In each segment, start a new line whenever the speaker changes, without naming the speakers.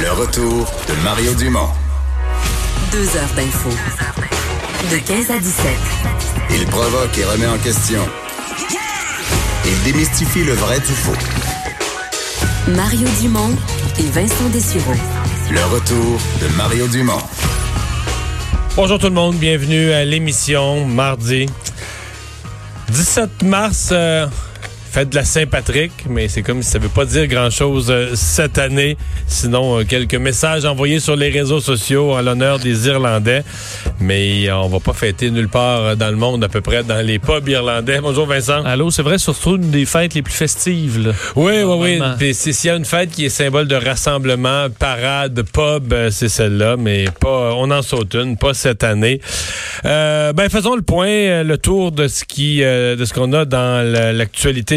Le retour de Mario Dumont.
Deux heures d'info. De 15 à 17.
Il provoque et remet en question. Il démystifie le vrai du faux.
Mario Dumont et Vincent Dessureau.
Le retour de Mario Dumont.
Bonjour tout le monde, bienvenue à l'émission mardi 17 mars. euh, fête de la Saint-Patrick, mais c'est comme si ça veut pas dire grand-chose euh, cette année. Sinon, euh, quelques messages envoyés sur les réseaux sociaux en l'honneur des Irlandais. Mais on va pas fêter nulle part euh, dans le monde, à peu près dans les pubs irlandais. Bonjour Vincent.
Allô, c'est vrai, surtout une des fêtes les plus festives. Là.
Oui, oui, oui. Puis S'il y a une fête qui est symbole de rassemblement, parade, pub, c'est celle-là, mais pas. On en saute une, pas cette année. Euh, ben faisons le point, le tour de ce qui, de ce qu'on a dans la-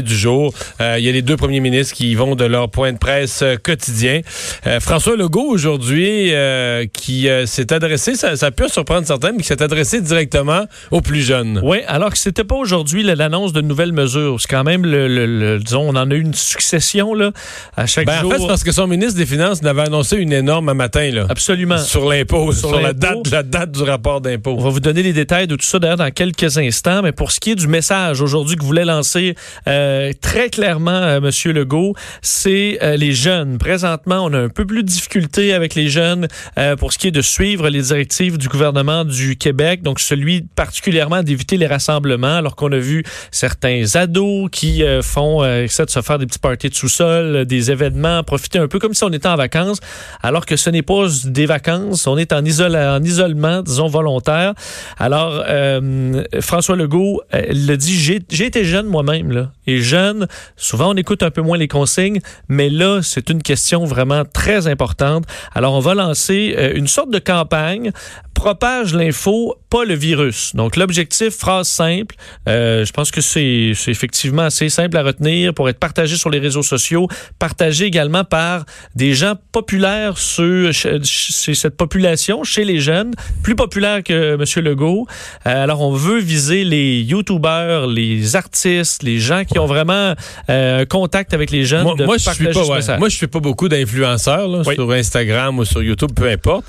l'actualité du jour. Euh, Il y a les deux premiers ministres qui y vont de leur point de presse euh, quotidien. Euh, François Legault aujourd'hui, euh, qui s'est adressé, ça, ça peut surprendre certains, mais qui s'est adressé directement aux plus jeunes.
Oui, alors que c'était pas aujourd'hui l'annonce de nouvelles mesures. C'est quand même, le, le- le- disons, on en a eu une succession là, à chaque
Ben, en
jour.
fait, c'est parce que son ministre des Finances n'avait annoncé une énorme un matin là.
Absolument.
Sur l'impôt, sur,
Sur
la, date, la date du rapport d'impôt.
On va vous donner les détails de tout ça d'ailleurs dans quelques instants. Mais pour ce qui est du message aujourd'hui que voulait lancer euh, très clairement euh, Monsieur Legault, c'est euh, les jeunes. Présentement, on a un peu plus de difficultés avec les jeunes euh, pour ce qui est de suivre les directives du gouvernement du Québec. Donc celui particulièrement d'éviter les rassemblements, alors qu'on a vu certains ados qui euh, font euh, essaient de se faire des petits parties de sous-sol, euh, des événements, profiter un peu comme si on était en vacances, alors que ce n'est pas des vacances, on est en, en isolement, disons, volontaire. Alors, euh, François Legault euh, le dit, j'ai été jeune moi-même, là. Jeune, souvent on écoute un peu moins les consignes, mais là, c'est une question vraiment très importante. Alors, on va lancer euh, une sorte de campagne propage l'info, pas le virus. Donc, l'objectif, phrase simple, euh, je pense que c'est effectivement assez simple à retenir pour être partagé sur les réseaux sociaux, partagé également par des gens populaires sur chez, cette population, chez les jeunes, plus populaire que M. Legault. Euh, alors, on veut viser les YouTubers, les artistes, les gens qui ont vraiment euh, contact avec les jeunes.
Moi,
de
moi, je suis pas, ouais. moi, je suis pas beaucoup d'influenceurs
Oui.
sur Instagram ou sur YouTube, peu importe.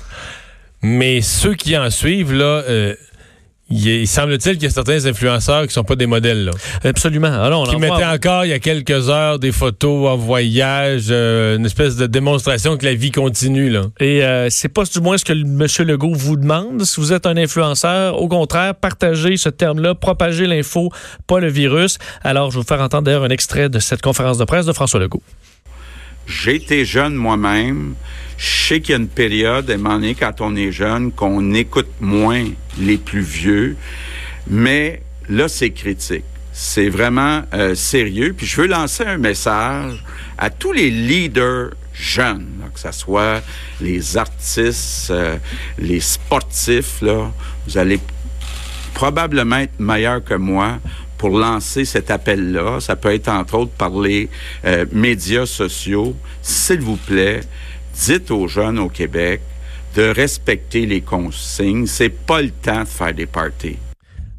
Mais ceux qui en suivent là, euh, il, il semble-t-il qu'il y a certains influenceurs qui sont pas des modèles là,
Absolument. Alors, on
qui
en
mettaient
voit-
encore il y a quelques heures des photos en voyage, euh, une espèce de démonstration que la vie continue là.
Et euh, c'est pas du moins ce que le- M. Legault vous demande. Si vous êtes un influenceur, au contraire, partagez ce terme-là, propagez l'info, pas le virus. Alors, je vais vous faire entendre d'ailleurs un extrait de cette conférence de presse de François Legault.
J'ai été jeune moi-même. Je sais qu'il y a une période, à un moment donné, quand on est jeune, qu'on écoute moins les plus vieux. Mais là, c'est critique. C'est vraiment euh, sérieux. Puis je veux lancer un message à tous les leaders jeunes, là, que ce soit les artistes, euh, les sportifs. Là, vous allez probablement être meilleur que moi pour lancer cet appel-là. Ça peut être entre autres par les euh, médias sociaux. S'il vous plaît, dites aux jeunes au Québec de respecter les consignes. C'est pas le temps de faire des parties.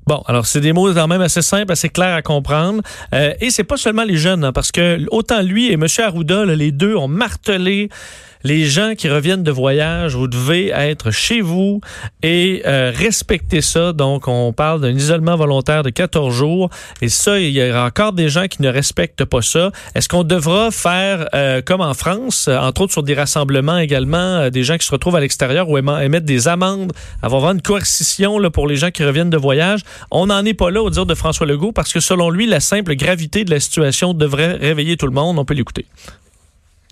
Bon, alors c'est des mots quand même assez simples, assez clairs à comprendre. Euh, et c'est pas seulement les jeunes, hein, parce que autant lui et M. Arruda, les deux ont martelé les gens qui reviennent de voyage, vous devez être chez vous et euh, respecter ça. Donc, on parle d'un isolement volontaire de 14 jours. Et ça, il y a encore des gens qui ne respectent pas ça. Est-ce qu'on devra faire euh, comme en France, entre autres sur des rassemblements également, euh, des gens qui se retrouvent à l'extérieur ou émettre des amendes, avoir une coercition là, pour les gens qui reviennent de voyage? On n'en est pas là au dire de François Legault parce que selon lui, la simple gravité de la situation devrait réveiller tout le monde. On peut l'écouter.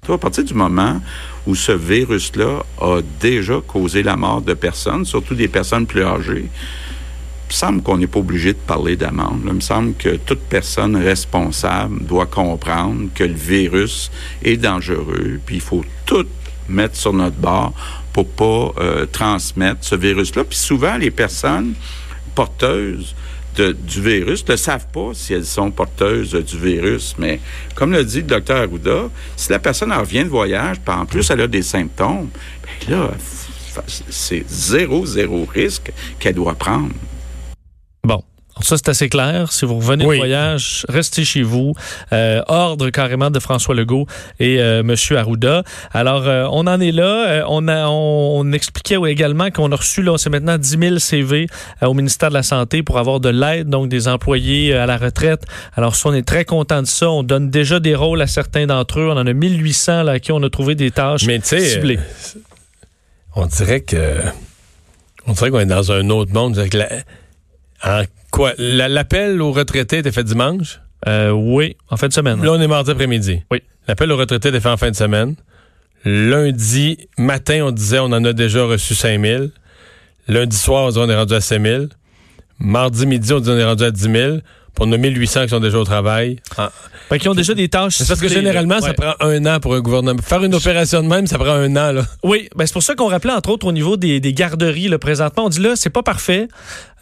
À partir du moment où ce virus-là a déjà causé la mort de personnes, surtout des personnes plus âgées, il me semble qu'on n'est pas obligé de parler d'amende. Il me semble que toute personne responsable doit comprendre que le virus est dangereux, puis il faut tout mettre sur notre bord pour pas euh, transmettre ce virus-là. Puis souvent, les personnes porteuses du virus ne savent pas si elles sont porteuses du virus. Mais comme le dit le docteur Arruda, si la personne en revient de voyage, puis en plus elle a des symptômes, ben là, c'est zéro, zéro risque qu'elle doit prendre.
Ça, c'est assez clair. Si vous revenez
Oui.
de voyage, restez chez vous. Euh, ordre carrément de François Legault et euh, Monsieur Arruda. Alors, euh, on en est là. On, a, on, on expliquait également qu'on a reçu, là, c'est maintenant 10 000 CV au ministère de la Santé pour avoir de l'aide, donc des employés à la retraite. Alors, ça, on est très content de ça. On donne déjà des rôles à certains d'entre eux. On en a 1800 là, à qui on a trouvé des tâches
Mais
ciblées.
on dirait que. On dirait qu'on est dans un autre monde. La- en quoi? la- L'appel aux retraités était fait dimanche?
Euh, oui, en fin de semaine.
Là, on est mardi après-midi.
Oui.
L'appel aux retraités était fait en fin de semaine. Lundi matin, on disait on en a déjà reçu 5000. Lundi soir, on disait on est rendu à 5000. Mardi midi, on dit on est rendu à 10 000. Puis on a 1800 qui sont déjà au travail. Ah.
Fait qu'ils ont déjà des tâches
C'est parce que généralement, ça prend un an pour un gouvernement. Faire une opération de même, ça prend un an. Là.
Oui, ben c'est pour ça qu'on rappelait entre autres au niveau des, des garderies là, présentement. On dit là, c'est pas parfait.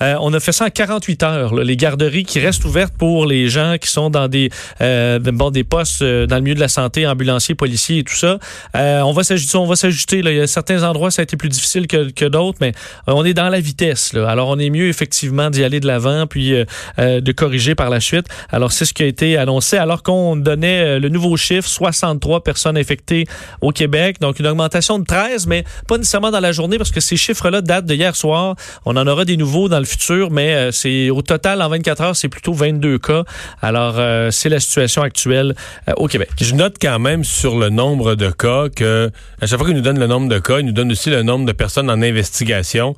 Euh, on a fait ça en 48 heures. là, les garderies qui restent ouvertes pour les gens qui sont dans des euh, bon des postes euh, dans le milieu de la santé, ambulanciers, policiers et tout ça. Euh, on va s'ajuster. On va s'ajuster. Il y a certains endroits ça a été plus difficile que, que d'autres, mais euh, on est dans la vitesse. Là. Alors on est mieux effectivement d'y aller de l'avant puis de corriger par la suite. Alors c'est ce qui a été annoncé alors qu'on donnait le nouveau chiffre 63 personnes infectées au Québec, donc une augmentation de 13, mais pas nécessairement dans la journée parce que ces chiffres-là datent de hier soir. On en aura des nouveaux dans le futur, mais euh, c'est au total en 24 heures, c'est plutôt 22 cas. Alors euh, c'est la situation actuelle euh, au Québec.
Je note quand même sur le nombre de cas que, à chaque fois qu'il nous donne le nombre de cas, il nous donne aussi le nombre de personnes en investigation.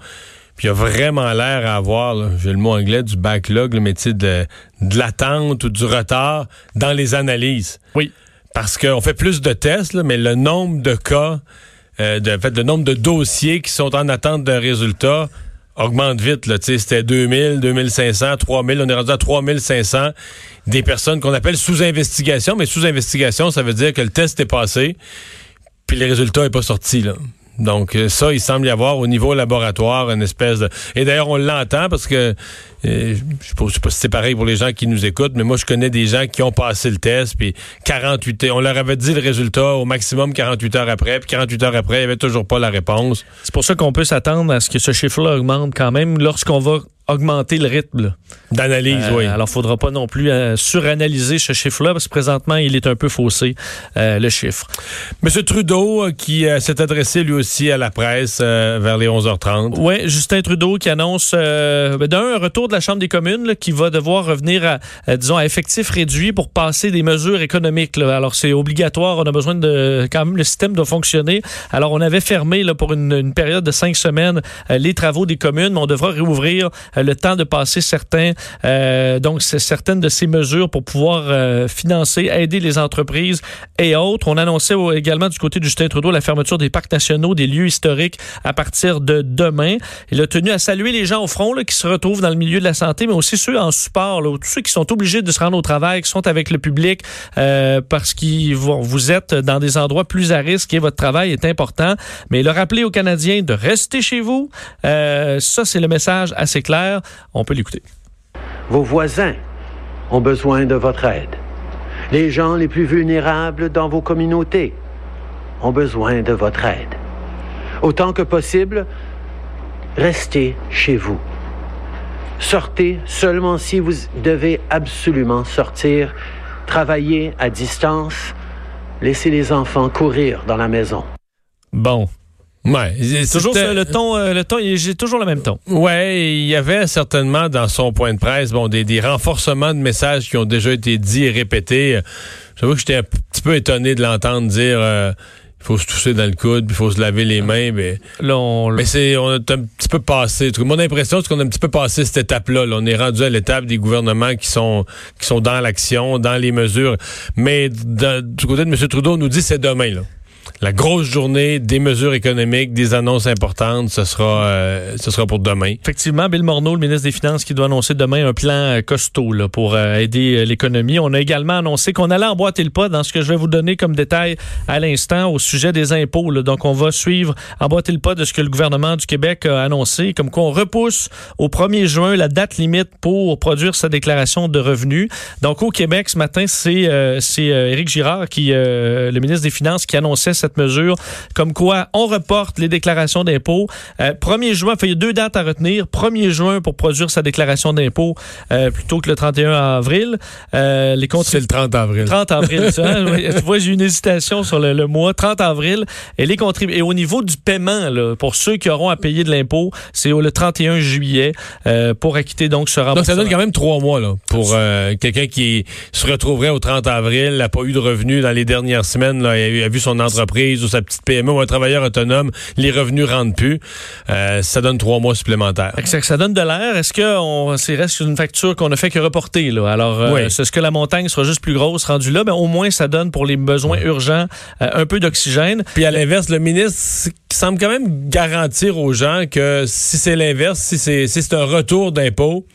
Puis il a vraiment l'air à avoir, j'ai le mot anglais, du backlog, tu sais, de, de l'attente ou du retard dans les analyses.
Oui.
Parce qu'on fait plus de tests, là, mais le nombre de cas, euh, de, en fait, le nombre de dossiers qui sont en attente de résultats augmente vite. Là, c'était 2000, 2500, 3000. On est rendu à 3500 des personnes qu'on appelle sous investigation. Mais sous investigation, ça veut dire que le test est passé, puis le résultat n'est pas sorti. Là. Donc euh, ça, il semble y avoir au niveau laboratoire une espèce de... Et d'ailleurs, on l'entend parce que, euh, je je sais pas si c'est pareil pour les gens qui nous écoutent, mais moi, je connais des gens qui ont passé le test, puis 48 heures, on leur avait dit le résultat au maximum 48 heures après, puis 48 heures après, il n'y avait toujours pas la réponse.
C'est pour ça qu'on peut s'attendre à ce que ce chiffre-là augmente quand même lorsqu'on va augmenter le rythme.
D'analyse,
Euh,
oui.
Alors, il faudra pas non plus euh, suranalyser ce chiffre-là parce que présentement, il est un peu faussé, euh, le chiffre.
Monsieur Trudeau, qui s'est adressé lui aussi à la presse vers les 11h30.
Oui, Justin Trudeau qui annonce ben, d'un un retour de la Chambre des communes là, qui va devoir revenir à, disons, à effectif réduit pour passer des mesures économiques. là. Alors, c'est obligatoire. On a besoin de... Quand même, le système doit fonctionner. Alors, on avait fermé là, pour une, une période de cinq semaines les travaux des communes, mais on devra réouvrir le temps de passer certains... euh, donc, certaines de ces mesures pour pouvoir euh, financer, aider les entreprises et autres. On annonçait également du côté de Justin Trudeau la fermeture des parcs nationaux, des lieux historiques à partir de demain. Il a tenu à saluer les gens au front là, qui se retrouvent dans le milieu de la santé, mais aussi ceux en support, tous ceux qui sont obligés de se rendre au travail, qui sont avec le public euh, parce que vous êtes dans des endroits plus à risque et votre travail est important. Mais il a rappelé aux Canadiens de rester chez vous. Euh, ça, c'est le message assez clair. On peut l'écouter.
Vos voisins ont besoin de votre aide. Les gens les plus vulnérables dans vos communautés ont besoin de votre aide. Autant que possible, restez chez vous. Sortez seulement si vous devez absolument sortir. Travaillez à distance. Laissez les enfants courir dans la maison.
Bon.
Ouais,
Toujours le ton, euh, le ton, j'ai toujours le même ton.
Ouais, il y avait certainement dans son point de presse bon, des, des renforcements de messages qui ont déjà été dits et répétés. J'avoue que j'étais un petit peu étonné de l'entendre dire euh, il faut se toucher dans le coude, puis il faut se laver les mains. Mais,
Là, on,
mais c'est on a un petit peu passé. Mon impression, c'est qu'on a un petit peu passé cette étape-là. là. On est rendu à l'étape des gouvernements qui sont qui sont dans l'action, dans les mesures. Mais du côté de M. Trudeau, on nous dit c'est demain. Là. La grosse journée des mesures économiques, des annonces importantes, ce sera, euh, ce sera pour demain.
Effectivement, Bill Morneau, le ministre des Finances, qui doit annoncer demain un plan euh, costaud pour euh, aider l'économie. On a également annoncé qu'on allait emboîter le pas dans ce que je vais vous donner comme détail à l'instant au sujet des impôts. Donc, on va suivre, emboîter le pas de ce que le gouvernement du Québec a annoncé, comme qu'on repousse au 1er juin la date limite pour produire sa déclaration de revenus. Donc, au Québec, ce matin, c'est euh, c'est, Éric Girard, qui, le ministre des Finances, qui annonçait fait cette mesure, comme quoi on reporte les déclarations d'impôts. 1er juin, il y a deux dates à retenir. 1er juin pour produire sa déclaration d'impôts plutôt que le 31 avril.
les C'est le 30 avril.
30 avril, ça. Hein? tu vois, j'ai une hésitation sur le, mois. 30 avril. Et, les et au niveau du paiement, là, pour ceux qui auront à payer de l'impôt, c'est le 31 juillet pour acquitter donc ce remboursement.
Donc, ça donne quand même trois mois là, pour euh, quelqu'un qui se retrouverait au 30 avril, n'a pas eu de revenus dans les dernières semaines, là, il a, vu son entreprise ou sa petite PME ou un travailleur autonome, les revenus rentrent plus. Euh, ça donne trois mois supplémentaires.
Ça, ça donne de l'air. Est-ce que c'est reste une facture qu'on a fait que reporter? Là? Alors, euh, est-ce que la montagne sera juste plus grosse rendue là? Mais au moins, ça donne pour les besoins urgents un peu d'oxygène.
Puis à l'inverse, le ministre semble quand même garantir aux gens que si c'est l'inverse, si c'est si c'est un retour d'impôt,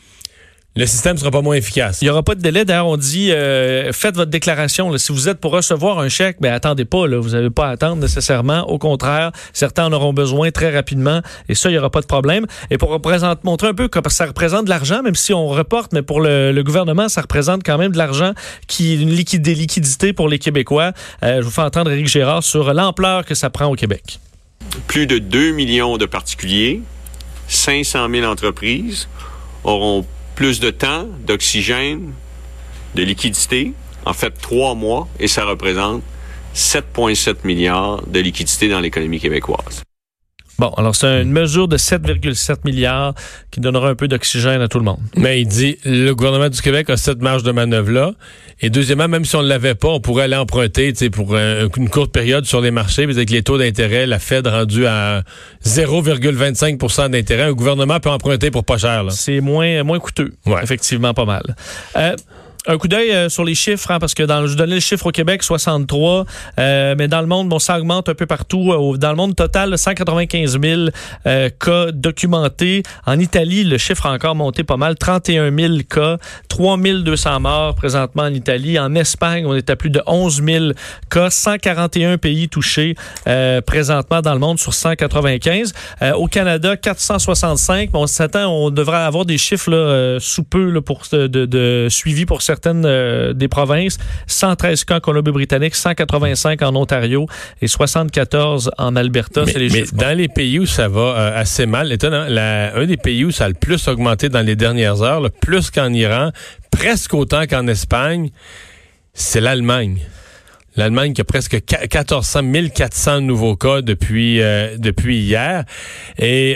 le système sera pas moins efficace.
Il n'y aura pas de délai. D'ailleurs, on dit euh, faites votre déclaration. Si vous êtes pour recevoir un chèque, ben attendez pas. Là. Vous n'avez pas à attendre nécessairement. Au contraire, certains en auront besoin très rapidement. Et ça, il n'y aura pas de problème. Et pour représenter, montrer un peu que ça représente de l'argent, même si on reporte, mais pour le, gouvernement, ça représente quand même de l'argent qui est une liquide, des liquidités pour les Québécois. Euh, je vous fais entendre Éric Gérard sur l'ampleur que ça prend au Québec.
Plus de 2 millions de particuliers, 500 000 entreprises auront plus de temps, d'oxygène, de liquidité, en fait trois mois, et ça représente 7,7 milliards de liquidité dans l'économie québécoise.
Bon, alors c'est une mesure de 7,7 milliards qui donnera un peu d'oxygène à tout le monde.
Mais il dit, le gouvernement du Québec a cette marge de manœuvre-là. Et deuxièmement, même si on ne l'avait pas, on pourrait aller emprunter pour une courte période sur les marchés. Avec les taux d'intérêt, la Fed rendu à 0,25% d'intérêt, un gouvernement peut emprunter pour pas cher.
C'est moins, moins coûteux. Effectivement, pas mal. Euh, un coup d'œil euh, sur les chiffres, hein, parce que dans, je donnais le chiffre au Québec, 63, euh, mais dans le monde, bon, ça augmente un peu partout. Euh, dans le monde total, 195 000 cas documentés. En Italie, le chiffre a encore monté pas mal, 31 000 cas, 3 200 morts présentement en Italie. En Espagne, on est à plus de 11 000 cas, 141 pays touchés présentement dans le monde sur 195. au Canada, 465. Bon, on s'attend, on devrait avoir des chiffres là, sous peu là, pour de, de, de suivi pour certains certaines euh, des provinces, 113 cas en Colombie-Britannique, 185 en Ontario et 74 en Alberta.
Mais, les dans les pays où ça va euh, assez mal, étonnant, un des pays où ça a le plus augmenté dans les dernières heures, le plus qu'en Iran, presque autant qu'en Espagne, c'est l'Allemagne. L'Allemagne qui a presque 1400, 1400 nouveaux cas depuis euh, depuis hier. Et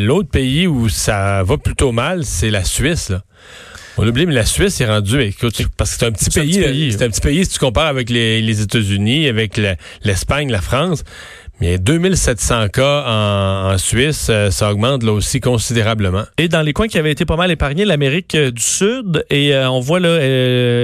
l'autre pays où ça va plutôt mal, c'est la Suisse. Là. On l'oublie, mais la Suisse est rendue, écoute, parce que c'est un petit pays. C'est un petit pays si tu compares avec les, les États-Unis, avec l'Espagne, la France. Mais 2700 cas en, en Suisse, euh, ça augmente là aussi considérablement.
Et dans les coins qui avaient été pas mal épargnés, l'Amérique euh, du Sud, et euh, on voit là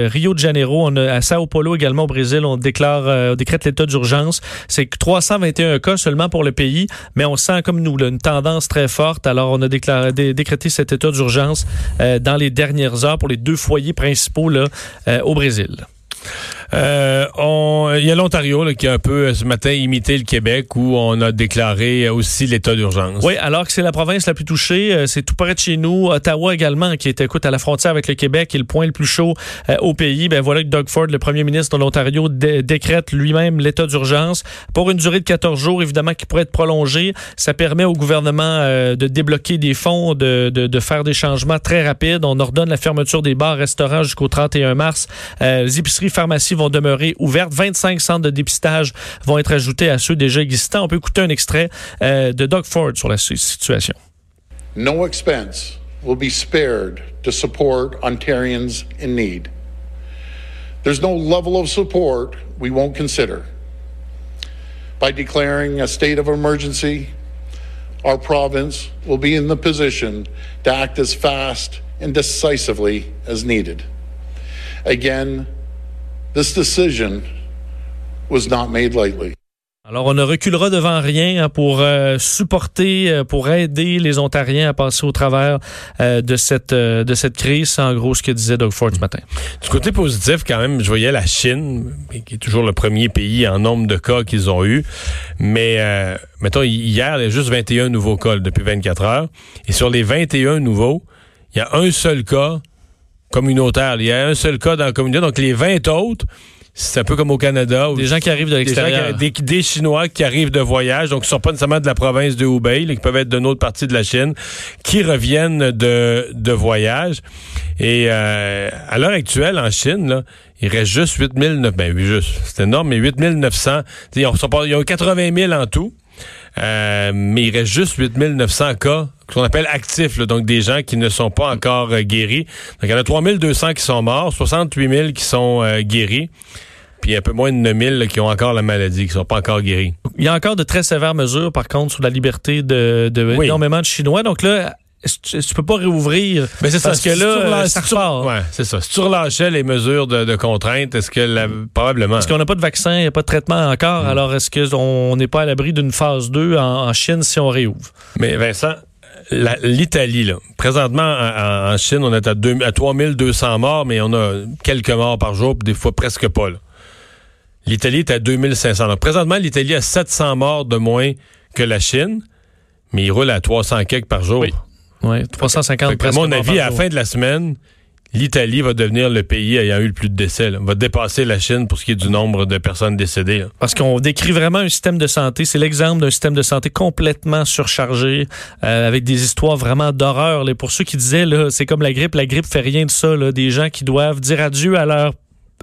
Rio de Janeiro, on a, à Sao Paulo également au Brésil, on déclare, on décrète l'état d'urgence. C'est 321 cas seulement pour le pays, mais on sent comme nous là, une tendance très forte. Alors on a déclaré, décrété cet état d'urgence dans les dernières heures pour les deux foyers principaux là, au Brésil.
Euh, il y a l'Ontario qui a un peu ce matin imité le Québec où on a déclaré aussi l'état d'urgence.
Oui, alors que c'est la province la plus touchée, euh, c'est tout près de chez nous. Ottawa également, qui est écoute, à la frontière avec le Québec, est le point le plus chaud euh, au pays. Ben voilà que Doug Ford, le premier ministre de l'Ontario, décrète lui-même l'état d'urgence pour une durée de 14 jours, évidemment, qui pourrait être prolongée. Ça permet au gouvernement de débloquer des fonds, de, de, de, faire des changements très rapides. On ordonne la fermeture des bars, restaurants jusqu'au 31 mars. les épiceries, pharmacies vont demeurer ouvertes. 25 centres de dépistage vont être ajoutés à ceux déjà existants. On peut écouter un extrait euh, de Doug Ford sur la situation.
No expense will be spared to support Ontarians in need. There's no level of support we won't consider. By declaring a state of emergency, our province will be in the position to act as fast and decisively as needed. Again, This decision was not made lightly.
Alors, on ne reculera devant rien hein, pour euh, supporter, euh, pour aider les Ontariens à passer au travers euh, de cette de cette crise. en gros ce que disait Doug Ford ce matin.
Du côté positif, quand même, je voyais la Chine, qui est toujours le premier pays en nombre de cas qu'ils ont eu. Mais, mettons, hier, il y a juste 21 nouveaux cas depuis 24 heures. Et sur les 21 nouveaux, il y a un seul cas communautaire. Il y a un seul cas dans la communauté. Donc, les 20 autres, c'est un peu comme au Canada.
Des gens qui arrivent de l'extérieur.
des, des Chinois qui arrivent de voyage, donc qui sont pas nécessairement de la province de Hubei, là, qui peuvent être d'une autre partie de la Chine, qui reviennent de, de voyage. Et euh, à l'heure actuelle, en Chine, là, il reste juste 8900, ben oui, juste, c'est énorme, mais 8900, ils ont, ils ont 80 000 en tout, euh, mais il reste juste 8900 cas qu'on appelle actifs, là, donc des gens qui ne sont pas encore euh, guéris. Donc il y en a 3200 qui sont morts, 68 000 qui sont euh, guéris, puis un peu moins de 9000 là, qui ont encore la maladie, qui sont pas encore guéris.
Il y a encore de très sévères mesures, par contre, sur la liberté de, de
Oui.
énormément de Chinois. Donc là, tu, tu peux pas réouvrir?
Mais c'est ça.
Parce que
si tu
là, ça repart.
Ouais, c'est ça. Si tu relâchais les mesures de, de contrainte, est-ce que la- probablement.
Parce qu'on n'a pas de vaccin, il n'y a pas de traitement encore.
Mm.
Alors, est-ce qu'on n'est pas à l'abri d'une phase 2 en, en Chine si on réouvre?
Mais Vincent, la- l'Italie, là, présentement en, en Chine, on est à, deux- à 3200 morts, mais on a quelques morts par jour, puis des fois presque pas. là. L'Italie est à 2500. Donc, présentement, l'Italie a 700 morts de moins que la Chine, mais il roule à 300 quelques par jour.
Oui. Oui, 350
Fait que, à mon avis, à la fin de la semaine, l'Italie va devenir le pays ayant eu le plus de décès. là. Va dépasser la Chine pour ce qui est du nombre de personnes décédées. là.
Parce qu'on décrit vraiment un système de santé. C'est l'exemple d'un système de santé complètement surchargé, euh, avec des histoires vraiment d'horreur. Pour ceux qui disaient, c'est comme la grippe, la grippe fait rien de ça. Là. Des gens qui doivent dire adieu à leur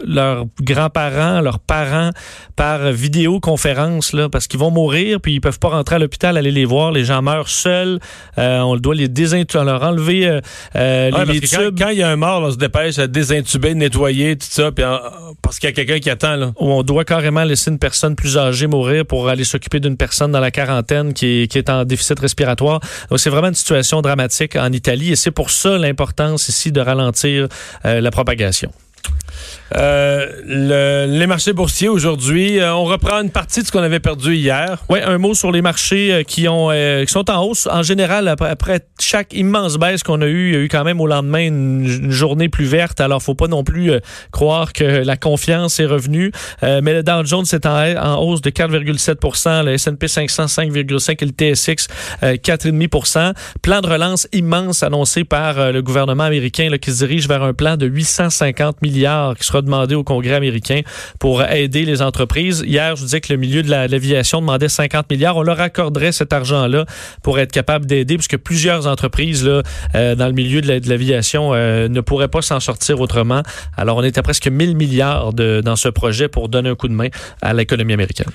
leurs grands-parents, leurs parents par vidéoconférence là, parce qu'ils vont mourir puis ils peuvent pas rentrer à l'hôpital aller les voir. Les gens meurent seuls. Euh, on doit les désintuber, leur enlever euh, euh,
Ouais,
les,
parce
les
que
tubes.
quand, il y a un mort, on se dépêche à désintuber, nettoyer, tout ça, puis en- parce qu'il y a quelqu'un qui attend. Là.
on doit carrément laisser une personne plus âgée mourir pour aller s'occuper d'une personne dans la quarantaine qui est, qui est en déficit respiratoire. Donc, c'est vraiment une situation dramatique en Italie et c'est pour ça l'importance ici de ralentir euh, la propagation.
Euh, le- les marchés boursiers aujourd'hui, euh, on reprend une partie de ce qu'on avait perdu hier.
Oui, un mot sur les marchés euh, qui, ont, euh, qui sont en hausse. En général, après, chaque immense baisse qu'on a eue, il y a eu quand même au lendemain une, journée plus verte. Alors, faut pas non plus croire que la confiance est revenue. Mais le Dow Jones est en, hausse de 4,7 le S&P 500 5,5 et le TSX euh, 4,5% Plan de relance immense annoncé par le gouvernement américain là, qui se dirige vers un plan de 850 milliards qui sera demandé au Congrès américain pour aider les entreprises. Hier, je vous disais que le milieu de la- de l'aviation demandait 50 milliards. On leur accorderait cet argent-là pour être capable d'aider, puisque plusieurs entreprises là, euh, dans le milieu de la- de l'aviation euh, ne pourraient pas s'en sortir autrement. Alors, on à presque 1000 milliards de- dans ce projet pour donner un coup de main à l'économie américaine.